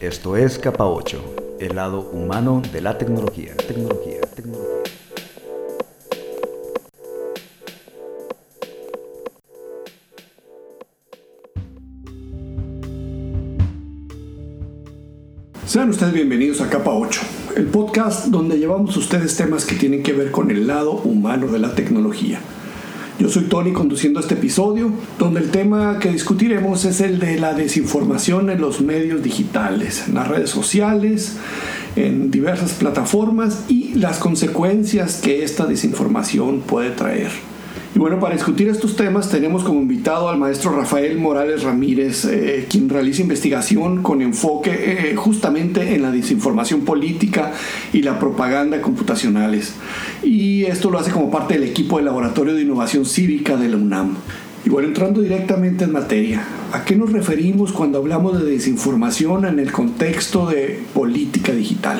Esto es Capa 8, el lado humano de la tecnología. Tecnología, tecnología. Sean ustedes bienvenidos a Capa 8, el podcast donde llevamos ustedes temas que tienen que ver con el lado humano de la tecnología. Yo soy Tony conduciendo este episodio, donde el tema que discutiremos es el de la desinformación en los medios digitales, en las redes sociales, en diversas plataformas y las consecuencias que esta desinformación puede traer. Y bueno, para discutir estos temas tenemos como invitado al maestro Rafael Morales Ramírez, eh, quien realiza investigación con enfoque eh, justamente en la desinformación política y la propaganda computacionales. Y esto lo hace como parte del equipo del Laboratorio de Innovación Cívica de la UNAM. Y bueno, entrando directamente en materia, ¿a qué nos referimos cuando hablamos de desinformación en el contexto de política digital?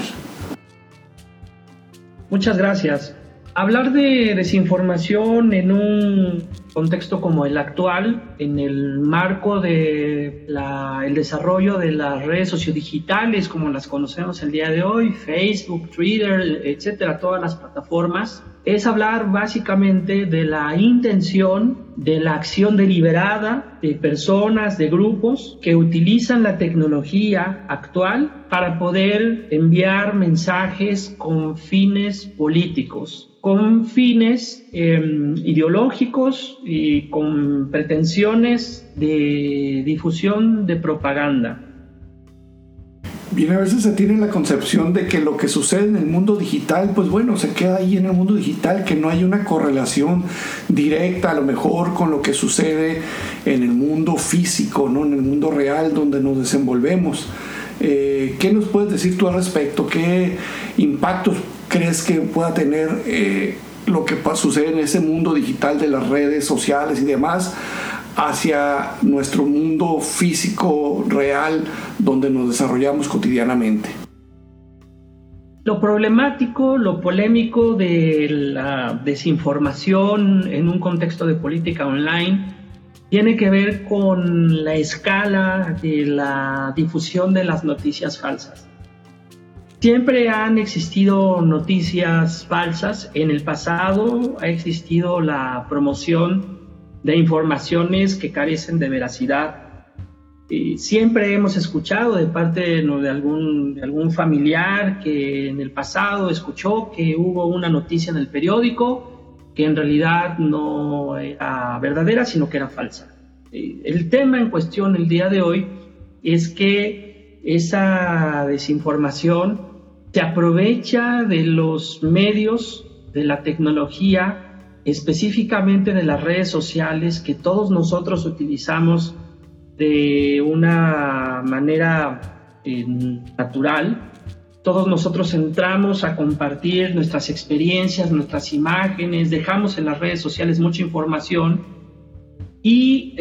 Muchas gracias. Hablar de desinformación en un contexto como el actual, en el marco del el desarrollo de las redes sociodigitales como las conocemos el día de hoy, Facebook, Twitter, etcétera, todas las plataformas, es hablar básicamente de la intención, de la acción deliberada de personas, de grupos que utilizan la tecnología actual para poder enviar mensajes con fines políticos con fines em, ideológicos y con pretensiones de difusión de propaganda. Bien, a veces se tiene la concepción de que lo que sucede en el mundo digital, pues bueno, se queda ahí en el mundo digital, que no hay una correlación directa a lo mejor con lo que sucede en el mundo físico, ¿no? en el mundo real donde nos desenvolvemos. Eh, ¿Qué nos puedes decir tú al respecto? ¿Qué impactos crees que pueda tener eh, lo que sucede en ese mundo digital de las redes sociales y demás hacia nuestro mundo físico real donde nos desarrollamos cotidianamente? Lo problemático, lo polémico de la desinformación en un contexto de política online tiene que ver con la escala de la difusión de las noticias falsas. Siempre han existido noticias falsas. En el pasado ha existido la promoción de informaciones que carecen de veracidad. Y siempre hemos escuchado de parte de, algún, de algún familiar que en el pasado escuchó que hubo una noticia en el periódico que en realidad no era verdadera, sino que era falsa. El tema en cuestión el día de hoy es que esa desinformación se aprovecha de los medios, de la tecnología, específicamente de las redes sociales que todos nosotros utilizamos de una manera eh, natural. Todos nosotros entramos a compartir nuestras experiencias, nuestras imágenes, dejamos en las redes sociales mucha información y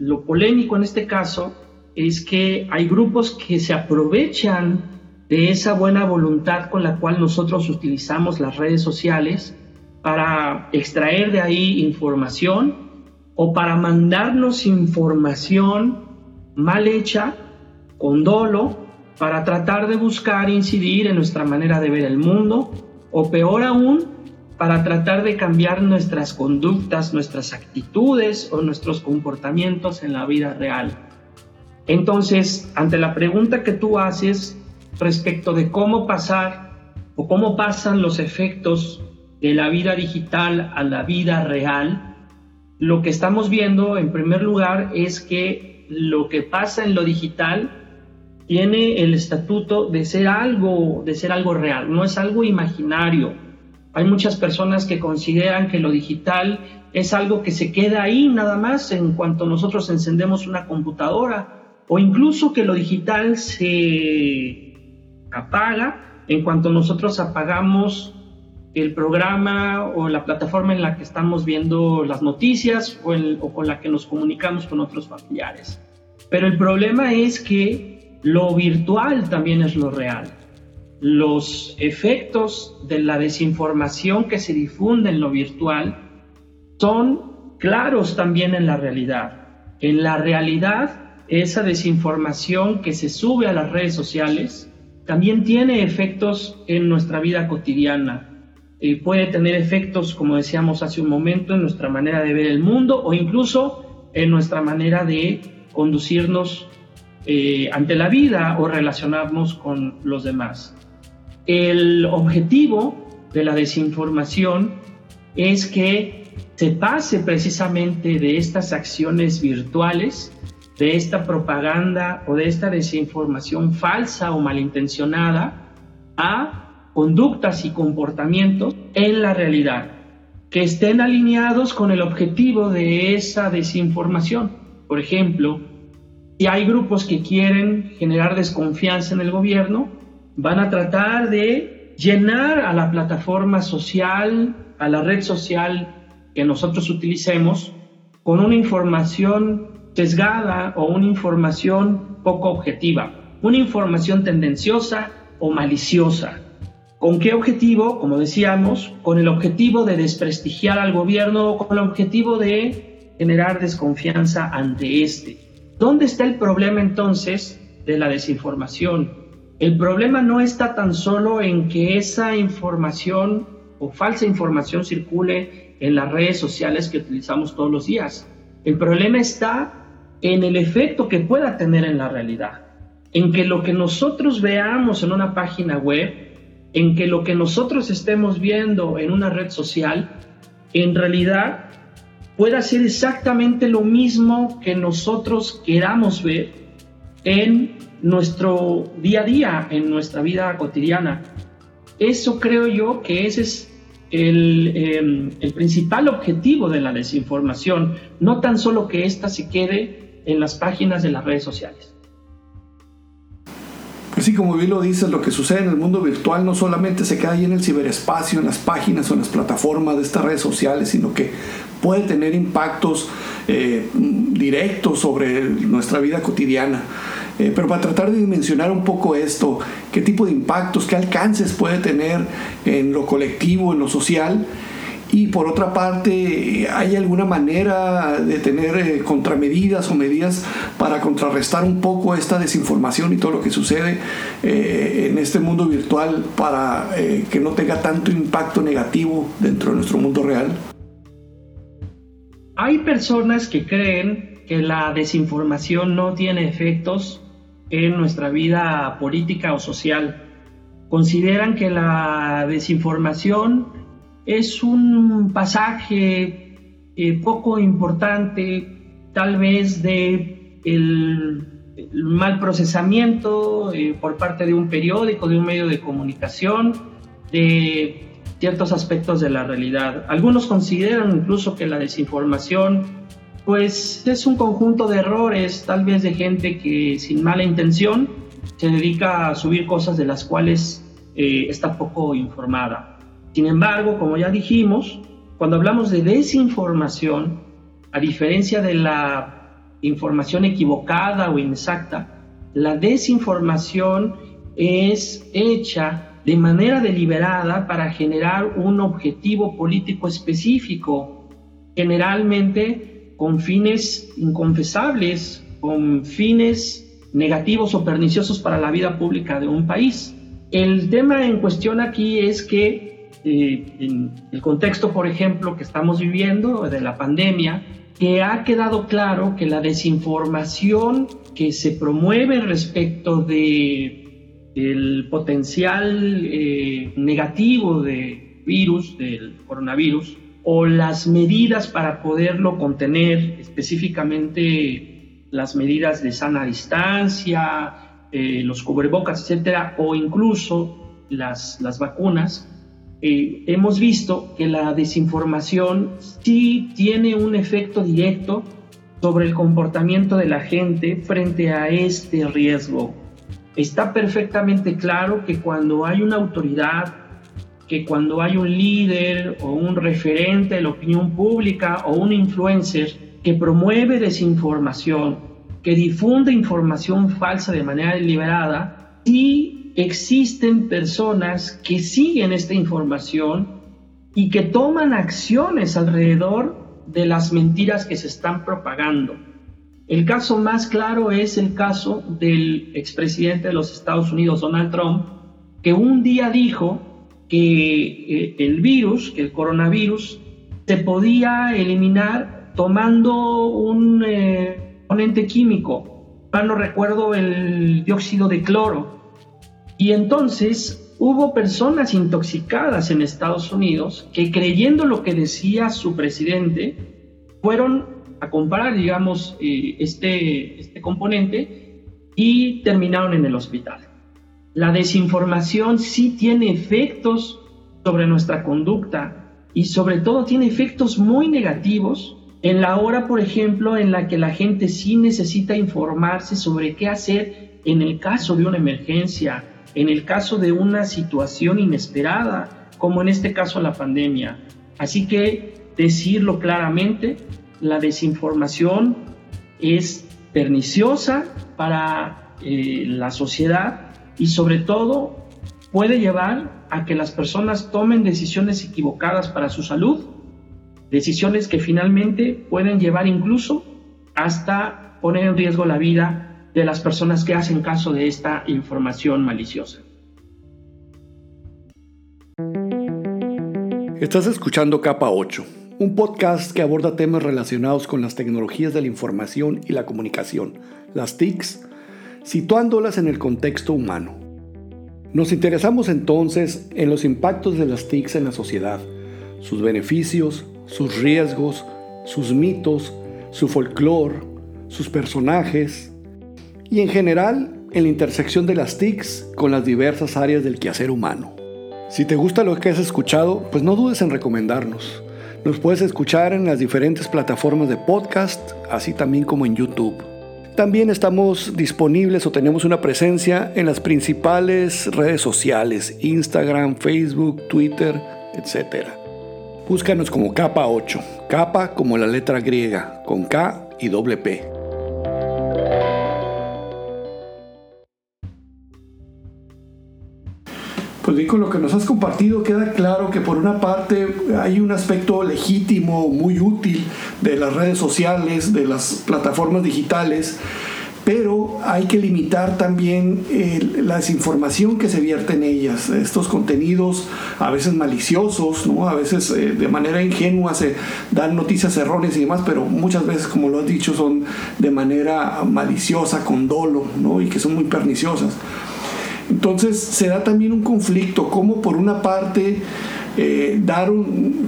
lo polémico en este caso es que hay grupos que se aprovechan de esa buena voluntad con la cual nosotros utilizamos las redes sociales para extraer de ahí información o para mandarnos información mal hecha, con dolo, para tratar de buscar incidir en nuestra manera de ver el mundo o peor aún, para tratar de cambiar nuestras conductas, nuestras actitudes o nuestros comportamientos en la vida real. Entonces, ante la pregunta que tú haces, respecto de cómo pasar o cómo pasan los efectos de la vida digital a la vida real, lo que estamos viendo en primer lugar es que lo que pasa en lo digital tiene el estatuto de ser algo, de ser algo real, no es algo imaginario. Hay muchas personas que consideran que lo digital es algo que se queda ahí nada más en cuanto nosotros encendemos una computadora o incluso que lo digital se apaga en cuanto nosotros apagamos el programa o la plataforma en la que estamos viendo las noticias o, con la que nos comunicamos con otros familiares. Pero el problema es que lo virtual también es lo real. Los efectos de la desinformación que se difunde en lo virtual son claros también en la realidad. En la realidad esa desinformación que se sube a las redes sociales también tiene efectos en nuestra vida cotidiana. Eh, puede tener efectos, como decíamos hace un momento, en nuestra manera de ver el mundo o incluso en nuestra manera de conducirnos eh, ante la vida o relacionarnos con los demás. El objetivo de la desinformación es que se pase precisamente de estas acciones virtuales, de esta propaganda o de esta desinformación falsa o malintencionada a conductas y comportamientos en la realidad que estén alineados con el objetivo de esa desinformación. Por ejemplo, si hay grupos que quieren generar desconfianza en el gobierno, van a tratar de llenar a la plataforma social, a la red social que nosotros utilicemos, con una información sesgada o una información poco objetiva, una información tendenciosa o maliciosa. ¿Con qué objetivo? Como decíamos, con el objetivo de desprestigiar al gobierno con el objetivo de generar desconfianza ante este. ¿Dónde está el problema entonces de la desinformación? El problema no está tan solo en que esa información o falsa información circule en las redes sociales que utilizamos todos los días. El problema está en el efecto que pueda tener en la realidad, en que lo que nosotros veamos en una página web, en que lo que nosotros estemos viendo en una red social, en realidad pueda ser exactamente lo mismo que nosotros queramos ver en nuestro día a día, en nuestra vida cotidiana. Eso creo yo que ese es el, em, el, principal objetivo de la desinformación, no tan solo que ésta se quede en las páginas de las redes sociales. Así como bien lo dices, lo que sucede en el mundo virtual no solamente se queda ahí en el ciberespacio, en las páginas o en las plataformas de estas redes sociales, sino que puede tener impactos eh, directos sobre nuestra vida cotidiana. Eh, pero para tratar de dimensionar un poco esto, qué tipo de impactos, qué alcances puede tener en lo colectivo, en lo social, y por otra parte, ¿hay alguna manera de tener eh, contramedidas o medidas para contrarrestar un poco esta desinformación y todo lo que sucede eh, en este mundo virtual para que no tenga tanto impacto negativo dentro de nuestro mundo real? Hay personas que creen que la desinformación no tiene efectos en nuestra vida política o social. Consideran que la desinformación es un pasaje eh, poco importante, tal vez de el, mal procesamiento eh, por parte de un periódico, de un medio de comunicación, de ciertos aspectos de la realidad. Algunos consideran incluso que la desinformación pues es un conjunto de errores, tal vez de gente que sin mala intención se dedica a subir cosas de las cuales eh, está poco informada. Sin embargo, como ya dijimos, cuando hablamos de desinformación, a diferencia de la información equivocada o inexacta, la desinformación es hecha de manera deliberada para generar un objetivo político específico, generalmente con fines inconfesables, con fines negativos o perniciosos para la vida pública de un país. El tema en cuestión aquí es que eh, en el contexto, por ejemplo, que estamos viviendo de la pandemia, que ha quedado claro que la desinformación que se promueve respecto de el potencial eh, negativo de virus, del coronavirus, o las medidas para poderlo contener, específicamente las medidas de sana distancia, eh, los cubrebocas, etcétera, o incluso las, las vacunas, eh, hemos visto que la desinformación sí tiene un efecto directo sobre el comportamiento de la gente frente a este riesgo. Está perfectamente claro que cuando hay una autoridad que cuando hay un líder o un referente de la opinión pública o un influencer que promueve desinformación, que difunde información falsa de manera deliberada, sí existen personas que siguen esta información y que toman acciones alrededor de las mentiras que se están propagando. El caso más claro es el caso del expresidente de los Estados Unidos, Donald Trump, que un día dijo que eh, el virus, que el coronavirus, se podía eliminar tomando un componente químico, no recuerdo el dióxido de cloro. Y entonces hubo personas intoxicadas en Estados Unidos que creyendo lo que decía su presidente, fueron a comprar, digamos, eh, este, este componente y terminaron en el hospital. La desinformación sí tiene efectos sobre nuestra conducta y sobre todo tiene efectos muy negativos en la hora, por ejemplo, en la que la gente sí necesita informarse sobre qué hacer en el caso de una emergencia, en el caso de una situación inesperada, como en este caso la pandemia. Así que decirlo claramente, la desinformación es perniciosa para eh, la sociedad y sobre todo puede llevar a que las personas tomen decisiones equivocadas para su salud, decisiones que finalmente pueden llevar incluso hasta poner en riesgo la vida de las personas que hacen caso de esta información maliciosa. Estás escuchando Capa 8, un podcast que aborda temas relacionados con las tecnologías de la información y la comunicación, las TICs, situándolas en el contexto humano. Nos interesamos entonces en los impactos de las TICs en la sociedad, sus beneficios, sus riesgos, sus mitos, su folclore, sus personajes, y en general en la intersección de las TICs con las diversas áreas del quehacer humano. Si te gusta lo que has escuchado, pues no dudes en recomendarnos. Nos puedes escuchar en las diferentes plataformas de podcast, así también como en YouTube. También estamos disponibles o tenemos una presencia en las principales redes sociales, Instagram, Facebook, Twitter, etc. Búscanos como capa 8, capa como la letra griega, con K y doble P. Pues con lo que nos has compartido queda claro que por una parte hay un aspecto legítimo, muy útil de las redes sociales, de las plataformas digitales, pero hay que limitar también la desinformación que se vierte en ellas. Estos contenidos a veces maliciosos, ¿no? a veces eh, de manera ingenua se dan noticias erróneas y demás, pero muchas veces, como lo has dicho, son de manera maliciosa, con dolo, ¿no? y que son muy perniciosas. Entonces se da también un conflicto, como por una parte eh, dar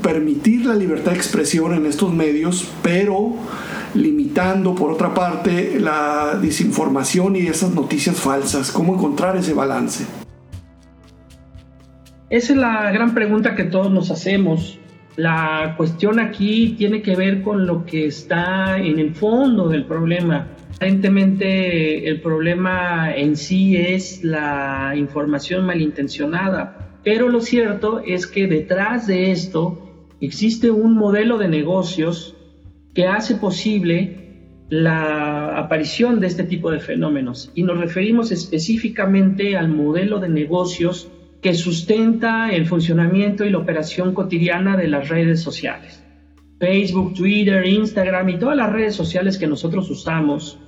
permitir la libertad de expresión en estos medios, pero limitando por otra parte la desinformación y esas noticias falsas. ¿Cómo encontrar ese balance? Esa es la gran pregunta que todos nos hacemos. La cuestión aquí tiene que ver con lo que está en el fondo del problema. Aparentemente el problema en sí es la información malintencionada, pero lo cierto es que detrás de esto existe un modelo de negocios que hace posible la aparición de este tipo de fenómenos y nos referimos específicamente al modelo de negocios que sustenta el funcionamiento y la operación cotidiana de las redes sociales. Facebook, Twitter, Instagram y todas las redes sociales que nosotros usamos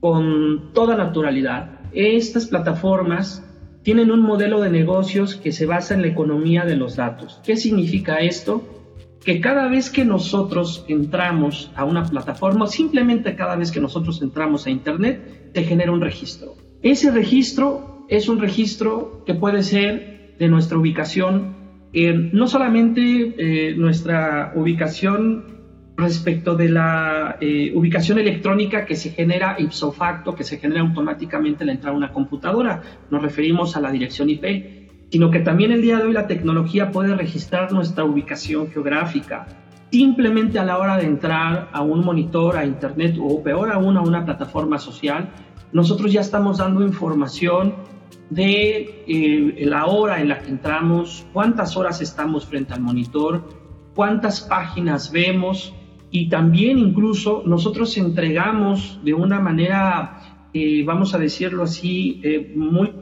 con toda naturalidad. Estas plataformas tienen un modelo de negocios que se basa en la economía de los datos. ¿Qué significa esto? Que cada vez que nosotros entramos a una plataforma, simplemente cada vez que nosotros entramos a Internet, te genera un registro. Ese registro es un registro que puede ser de nuestra ubicación, no solamente eh, nuestra ubicación respecto de la eh, ubicación electrónica que se genera ipso facto, que se genera automáticamente al entrar a una computadora. Nos referimos a la dirección IP, sino que también el día de hoy la tecnología puede registrar nuestra ubicación geográfica. Simplemente a la hora de entrar a un monitor, a internet o peor aún a una plataforma social, nosotros ya estamos dando información de eh, la hora en la que entramos, cuántas horas estamos frente al monitor, cuántas páginas vemos, y también incluso nosotros entregamos de una manera, eh, vamos a decirlo así, eh, muy,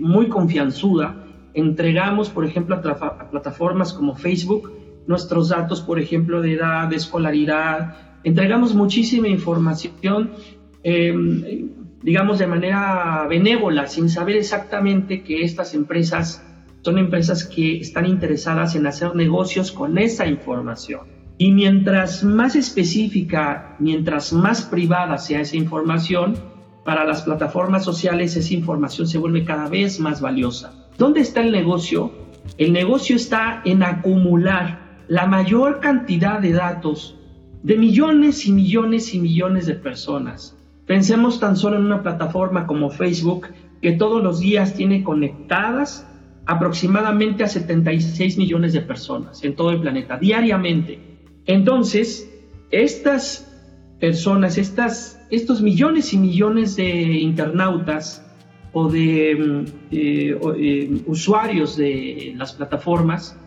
muy confianzuda, entregamos, por ejemplo, a, plataformas como Facebook nuestros datos, por ejemplo, de edad, de escolaridad, entregamos muchísima información, em, digamos, de manera benévola, sin saber exactamente que estas empresas son empresas que están interesadas en hacer negocios con esa información. Y mientras más específica, mientras más privada sea esa información, para las plataformas sociales esa información se vuelve cada vez más valiosa. ¿Dónde está el negocio? El negocio está en acumular la mayor cantidad de datos de millones y millones y millones de personas. Pensemos tan solo en una plataforma como Facebook que todos los días tiene conectadas aproximadamente a 76 millones de personas en todo el planeta, diariamente. Entonces, estas personas, estas, estos millones y millones de internautas o de mm, eh, eh, usuarios de las plataformas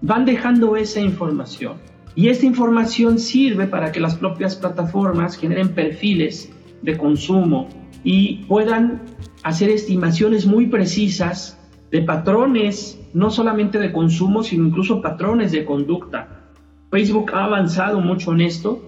van dejando esa información. Y esta información sirve para que las propias plataformas generen perfiles de consumo y puedan hacer estimaciones muy precisas de patrones, no solamente de consumo, sino incluso patrones de conducta. Facebook ha avanzado mucho en esto,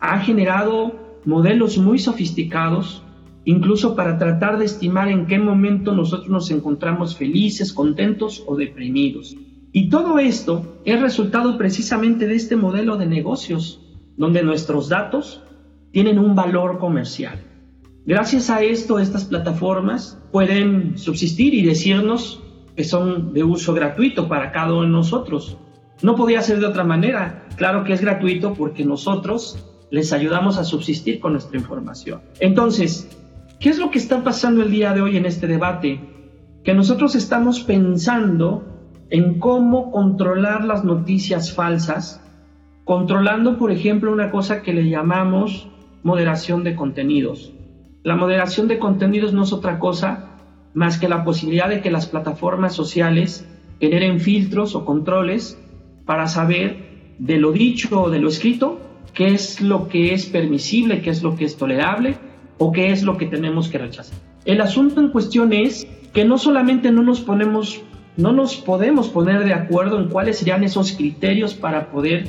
ha generado modelos muy sofisticados, incluso para tratar de estimar en qué momento nosotros nos encontramos felices, contentos o deprimidos. Y todo esto es resultado precisamente de este modelo de negocios, donde nuestros datos tienen un valor comercial. Gracias a esto, estas plataformas pueden subsistir y decirnos que son de uso gratuito para cada uno de nosotros. No podía ser de otra manera. Claro que es gratuito porque nosotros les ayudamos a subsistir con nuestra información. Entonces, ¿qué es lo que está pasando el día de hoy en este debate? Que nosotros estamos pensando en cómo controlar las noticias falsas, controlando, por ejemplo, una cosa que le llamamos moderación de contenidos. La moderación de contenidos no es otra cosa más que la posibilidad de que las plataformas sociales generen filtros o controles para saber de lo dicho o de lo escrito qué es lo que es permisible, qué es lo que es tolerable o qué es lo que tenemos que rechazar. El asunto en cuestión es que no solamente no nos ponemos, no nos podemos poner de acuerdo en cuáles serían esos criterios para poder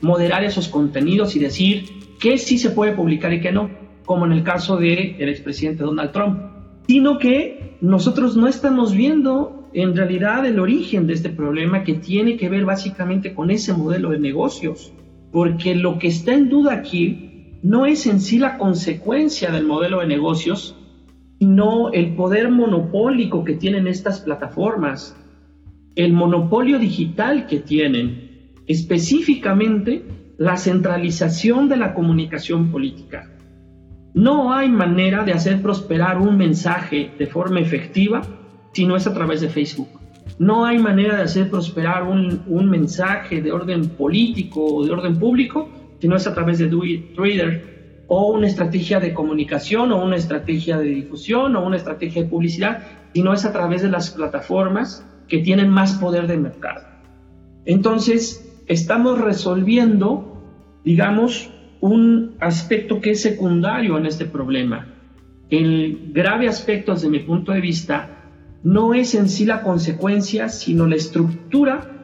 moderar esos contenidos y decir qué sí se puede publicar y qué no, como en el caso del el expresidente Donald Trump, sino que nosotros no estamos viendo en realidad el origen de este problema que tiene que ver básicamente con ese modelo de negocios, porque lo que está en duda aquí no es en sí la consecuencia del modelo de negocios, sino el poder monopólico que tienen estas plataformas, el monopolio digital que tienen, específicamente la centralización de la comunicación política. No hay manera de hacer prosperar un mensaje de forma efectiva si no es a través de Facebook. No hay manera de hacer prosperar un, mensaje de orden político o de orden público si no es a través de Twitter o una estrategia de comunicación o una estrategia de difusión o una estrategia de publicidad, si no es a través de las plataformas que tienen más poder de mercado. Entonces, estamos resolviendo, digamos, un aspecto que es secundario en este problema. El grave aspecto desde mi punto de vista no es en sí la consecuencia, sino la estructura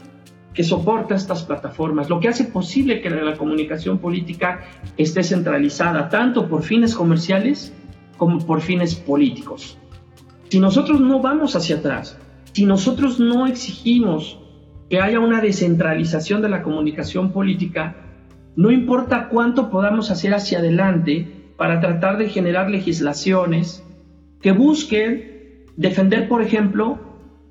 que soporta estas plataformas, lo que hace posible que la comunicación política esté centralizada tanto por fines comerciales como por fines políticos. Si nosotros no vamos hacia atrás, si nosotros no exigimos que haya una descentralización de la comunicación política, no importa cuánto podamos hacer hacia adelante para tratar de generar legislaciones que busquen defender, por ejemplo,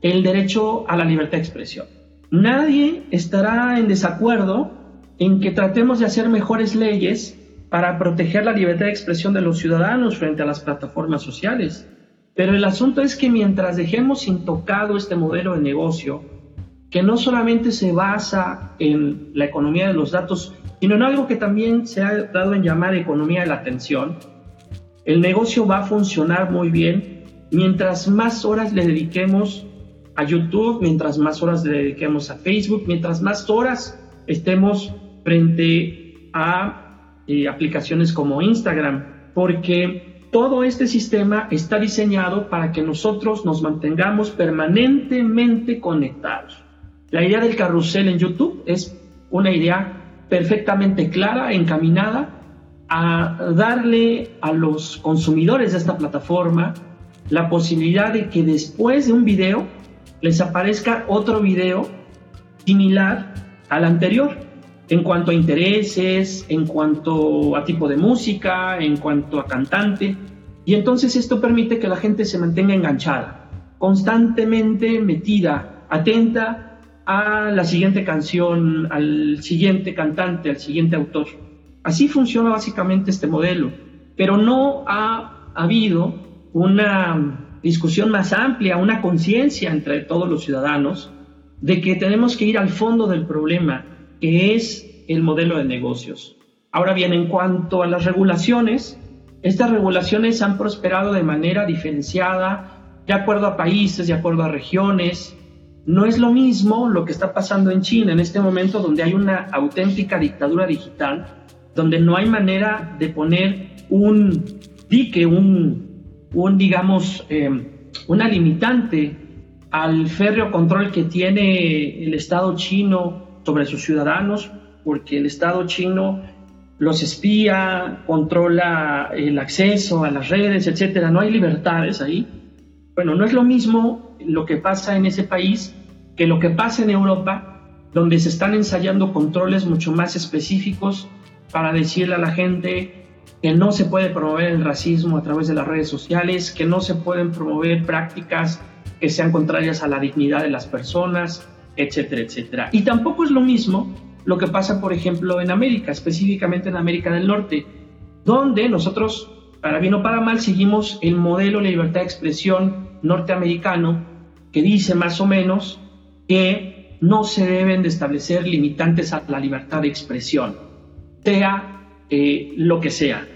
el derecho a la libertad de expresión. Nadie estará en desacuerdo en que tratemos de hacer mejores leyes para proteger la libertad de expresión de los ciudadanos frente a las plataformas sociales. Pero el asunto es que mientras dejemos intocado este modelo de negocio, que no solamente se basa en la economía de los datos, sino en algo que también se ha dado en llamar economía de la atención. El negocio va a funcionar muy bien mientras más horas le dediquemos a YouTube, mientras más horas le dediquemos a Facebook, mientras más horas estemos frente a eh, aplicaciones como Instagram, porque todo este sistema está diseñado para que nosotros nos mantengamos permanentemente conectados. La idea del carrusel en YouTube es una idea perfectamente clara, encaminada a darle a los consumidores de esta plataforma la posibilidad de que después de un video les aparezca otro video similar al anterior en cuanto a intereses, en cuanto a tipo de música, en cuanto a cantante. Y entonces esto permite que la gente se mantenga enganchada, constantemente metida, atenta a la siguiente canción, al siguiente cantante, al siguiente autor. Así funciona básicamente este modelo, pero no ha habido una discusión más amplia, una conciencia entre todos los ciudadanos de que tenemos que ir al fondo del problema, que es el modelo de negocios. Ahora bien, en cuanto a las regulaciones, estas regulaciones han prosperado de manera diferenciada, de acuerdo a países, de acuerdo a regiones. No es lo mismo lo que está pasando en China en este momento, donde hay una auténtica dictadura digital, donde no hay manera de poner un dique, un, un digamos, eh, una limitante al férreo control que tiene el Estado chino sobre sus ciudadanos, porque el Estado chino los espía, controla el acceso a las redes, etcétera. No hay libertades ahí. Bueno, no es lo mismo lo que pasa en ese país que lo que pasa en Europa, donde se están ensayando controles mucho más específicos para decirle a la gente que no se puede promover el racismo a través de las redes sociales, que no se pueden promover prácticas que sean contrarias a la dignidad de las personas, etcétera, etcétera. Y tampoco es lo mismo lo que pasa, por ejemplo, en América, específicamente en América del Norte, donde nosotros, para bien o para mal, seguimos el modelo de libertad de expresión norteamericano que dice más o menos que no se deben de establecer limitantes a la libertad de expresión, sea eh, lo que sea.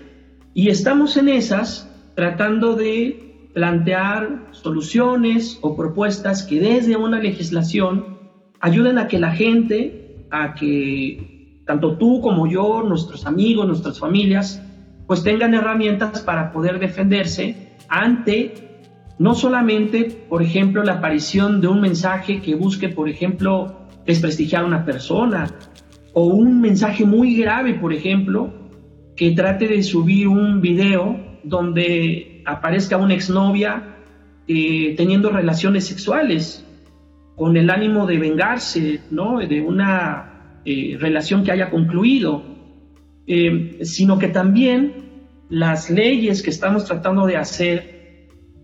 Y estamos en esas tratando de plantear soluciones o propuestas que desde una legislación ayuden a que la gente a que tanto tú como yo, nuestros amigos, nuestras familias, pues tengan herramientas para poder defenderse ante no solamente, por ejemplo, la aparición de un mensaje que busque, por ejemplo, desprestigiar a una persona, o un mensaje muy grave, por ejemplo, que trate de subir un video donde aparezca una exnovia eh, teniendo relaciones sexuales con el ánimo de vengarse, ¿no? De una eh, relación que haya concluido, eh, sino que también las leyes que estamos tratando de hacer,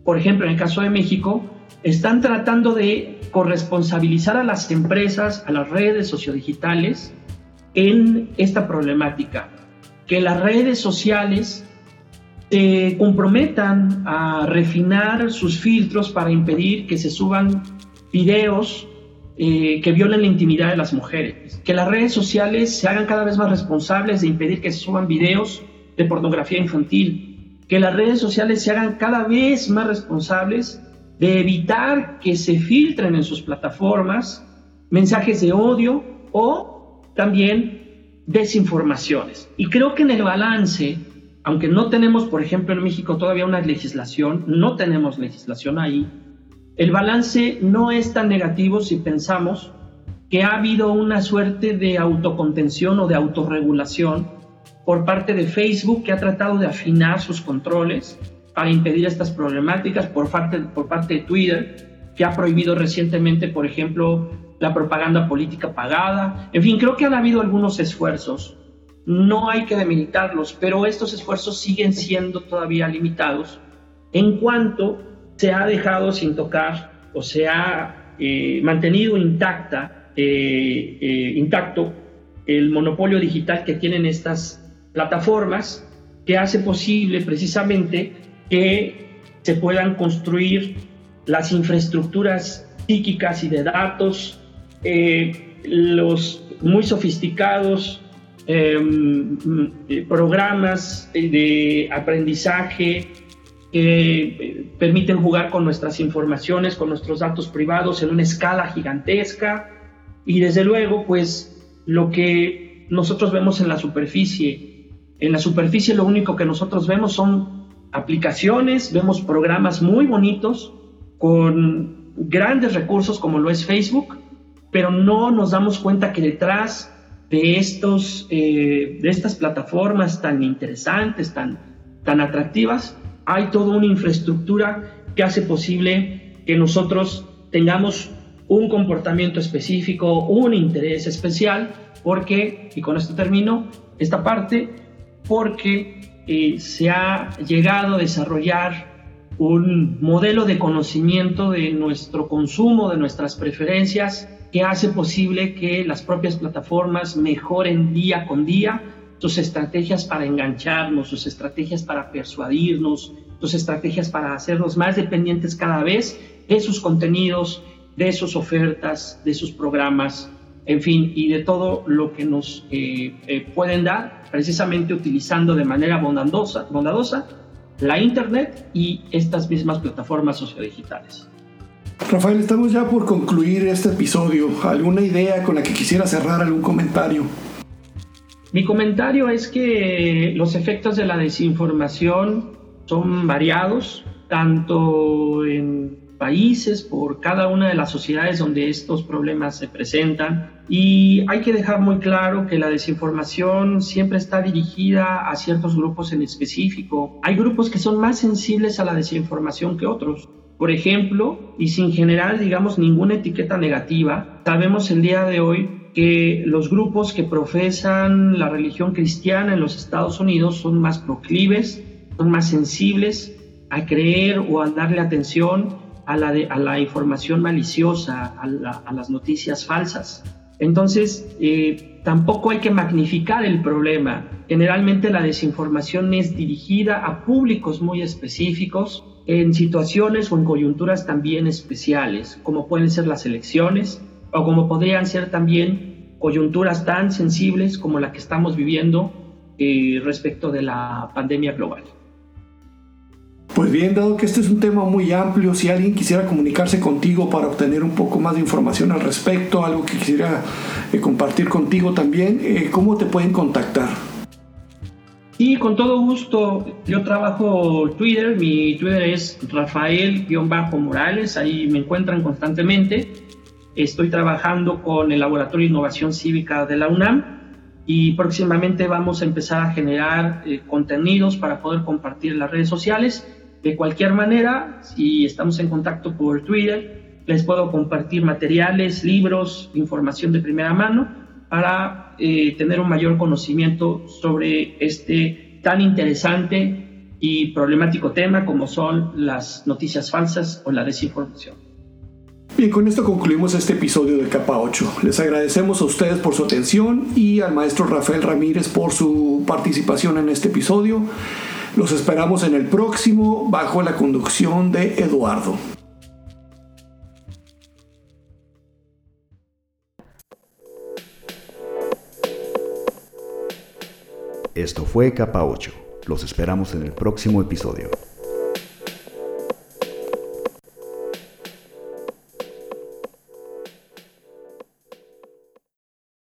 por ejemplo, en el caso de México, están tratando de corresponsabilizar a las empresas, a las redes sociodigitales en esta problemática, que las redes sociales se comprometan a refinar sus filtros para impedir que se suban videos eh, que violen la intimidad de las mujeres, que las redes sociales se hagan cada vez más responsables de impedir que se suban videos de pornografía infantil, que las redes sociales se hagan cada vez más responsables de evitar que se filtren en sus plataformas mensajes de odio o también desinformaciones. Y creo que en el balance, aunque no tenemos, por ejemplo, en México todavía una legislación, no tenemos legislación ahí, el balance no es tan negativo si pensamos que ha habido una suerte de autocontención o de autorregulación por parte de Facebook que ha tratado de afinar sus controles para impedir estas problemáticas, por parte, por parte de Twitter, que ha prohibido recientemente, por ejemplo, la propaganda política pagada. En fin, creo que han habido algunos esfuerzos. No hay que demilitarlos, pero estos esfuerzos siguen siendo todavía limitados en cuanto se ha dejado sin tocar o se ha eh, mantenido intacta, eh, eh, intacto el monopolio digital que tienen estas plataformas que hace posible precisamente que se puedan construir las infraestructuras psíquicas y de datos, los muy sofisticados em, programas de aprendizaje que eh, permiten jugar con nuestras informaciones, con nuestros datos privados en una escala gigantesca. Y desde luego pues lo que nosotros vemos en la superficie, en la superficie lo único que nosotros vemos son aplicaciones, vemos programas muy bonitos con grandes recursos como lo es Facebook, pero no nos damos cuenta que detrás de, estos, eh, de estas plataformas tan interesantes, tan, tan atractivas, hay toda una infraestructura que hace posible que nosotros tengamos un comportamiento específico, un interés especial, porque, y con esto termino esta parte, porque eh, se ha llegado a desarrollar un modelo de conocimiento de nuestro consumo, de nuestras preferencias, que hace posible que las propias plataformas mejoren día con día sus estrategias para engancharnos, sus estrategias para persuadirnos, sus estrategias para hacernos más dependientes cada vez de sus contenidos, de sus ofertas, de sus programas, en fin, y de todo lo que nos eh, eh, pueden dar precisamente utilizando de manera bondadosa, bondadosa la Internet y estas mismas plataformas sociodigitales. Rafael, estamos ya por concluir este episodio. ¿Alguna idea con la que quisiera cerrar algún comentario? Mi comentario es que los efectos de la desinformación son variados, tanto en países, por cada una de las sociedades donde estos problemas se presentan. Y hay que dejar muy claro que la desinformación siempre está dirigida a ciertos grupos en específico. Hay grupos que son más sensibles a la desinformación que otros. Por ejemplo, y sin generar, digamos, ninguna etiqueta negativa, sabemos el día de hoy que los grupos que profesan la religión cristiana en los Estados Unidos son más proclives, son más sensibles a creer o a darle atención a la, información maliciosa, a, las noticias falsas. Entonces, eh, tampoco hay que magnificar el problema. Generalmente la desinformación es dirigida a públicos muy específicos, en situaciones o en coyunturas también especiales, como pueden ser las elecciones o como podrían ser también coyunturas tan sensibles como la que estamos viviendo eh, respecto de la pandemia global. Pues bien, dado que este es un tema muy amplio, si alguien quisiera comunicarse contigo para obtener un poco más de información al respecto, algo que quisiera eh, compartir contigo también, eh, ¿cómo te pueden contactar? Sí, con todo gusto. Yo trabajo Twitter, mi Twitter es Rafael-Morales, ahí me encuentran constantemente. Estoy trabajando con el Laboratorio de Innovación Cívica de la UNAM y próximamente vamos a empezar a generar eh, contenidos para poder compartir en las redes sociales de cualquier manera, si estamos en contacto por Twitter, les puedo compartir materiales, libros, información de primera mano para eh, tener un mayor conocimiento sobre este tan interesante y problemático tema como son las noticias falsas o la desinformación. Bien, con esto concluimos este episodio de Capa 8. Les agradecemos a ustedes por su atención y al maestro Rafael Ramírez por su participación en este episodio. Los esperamos en el próximo bajo la conducción de Eduardo. Esto fue Capa 8. Los esperamos en el próximo episodio.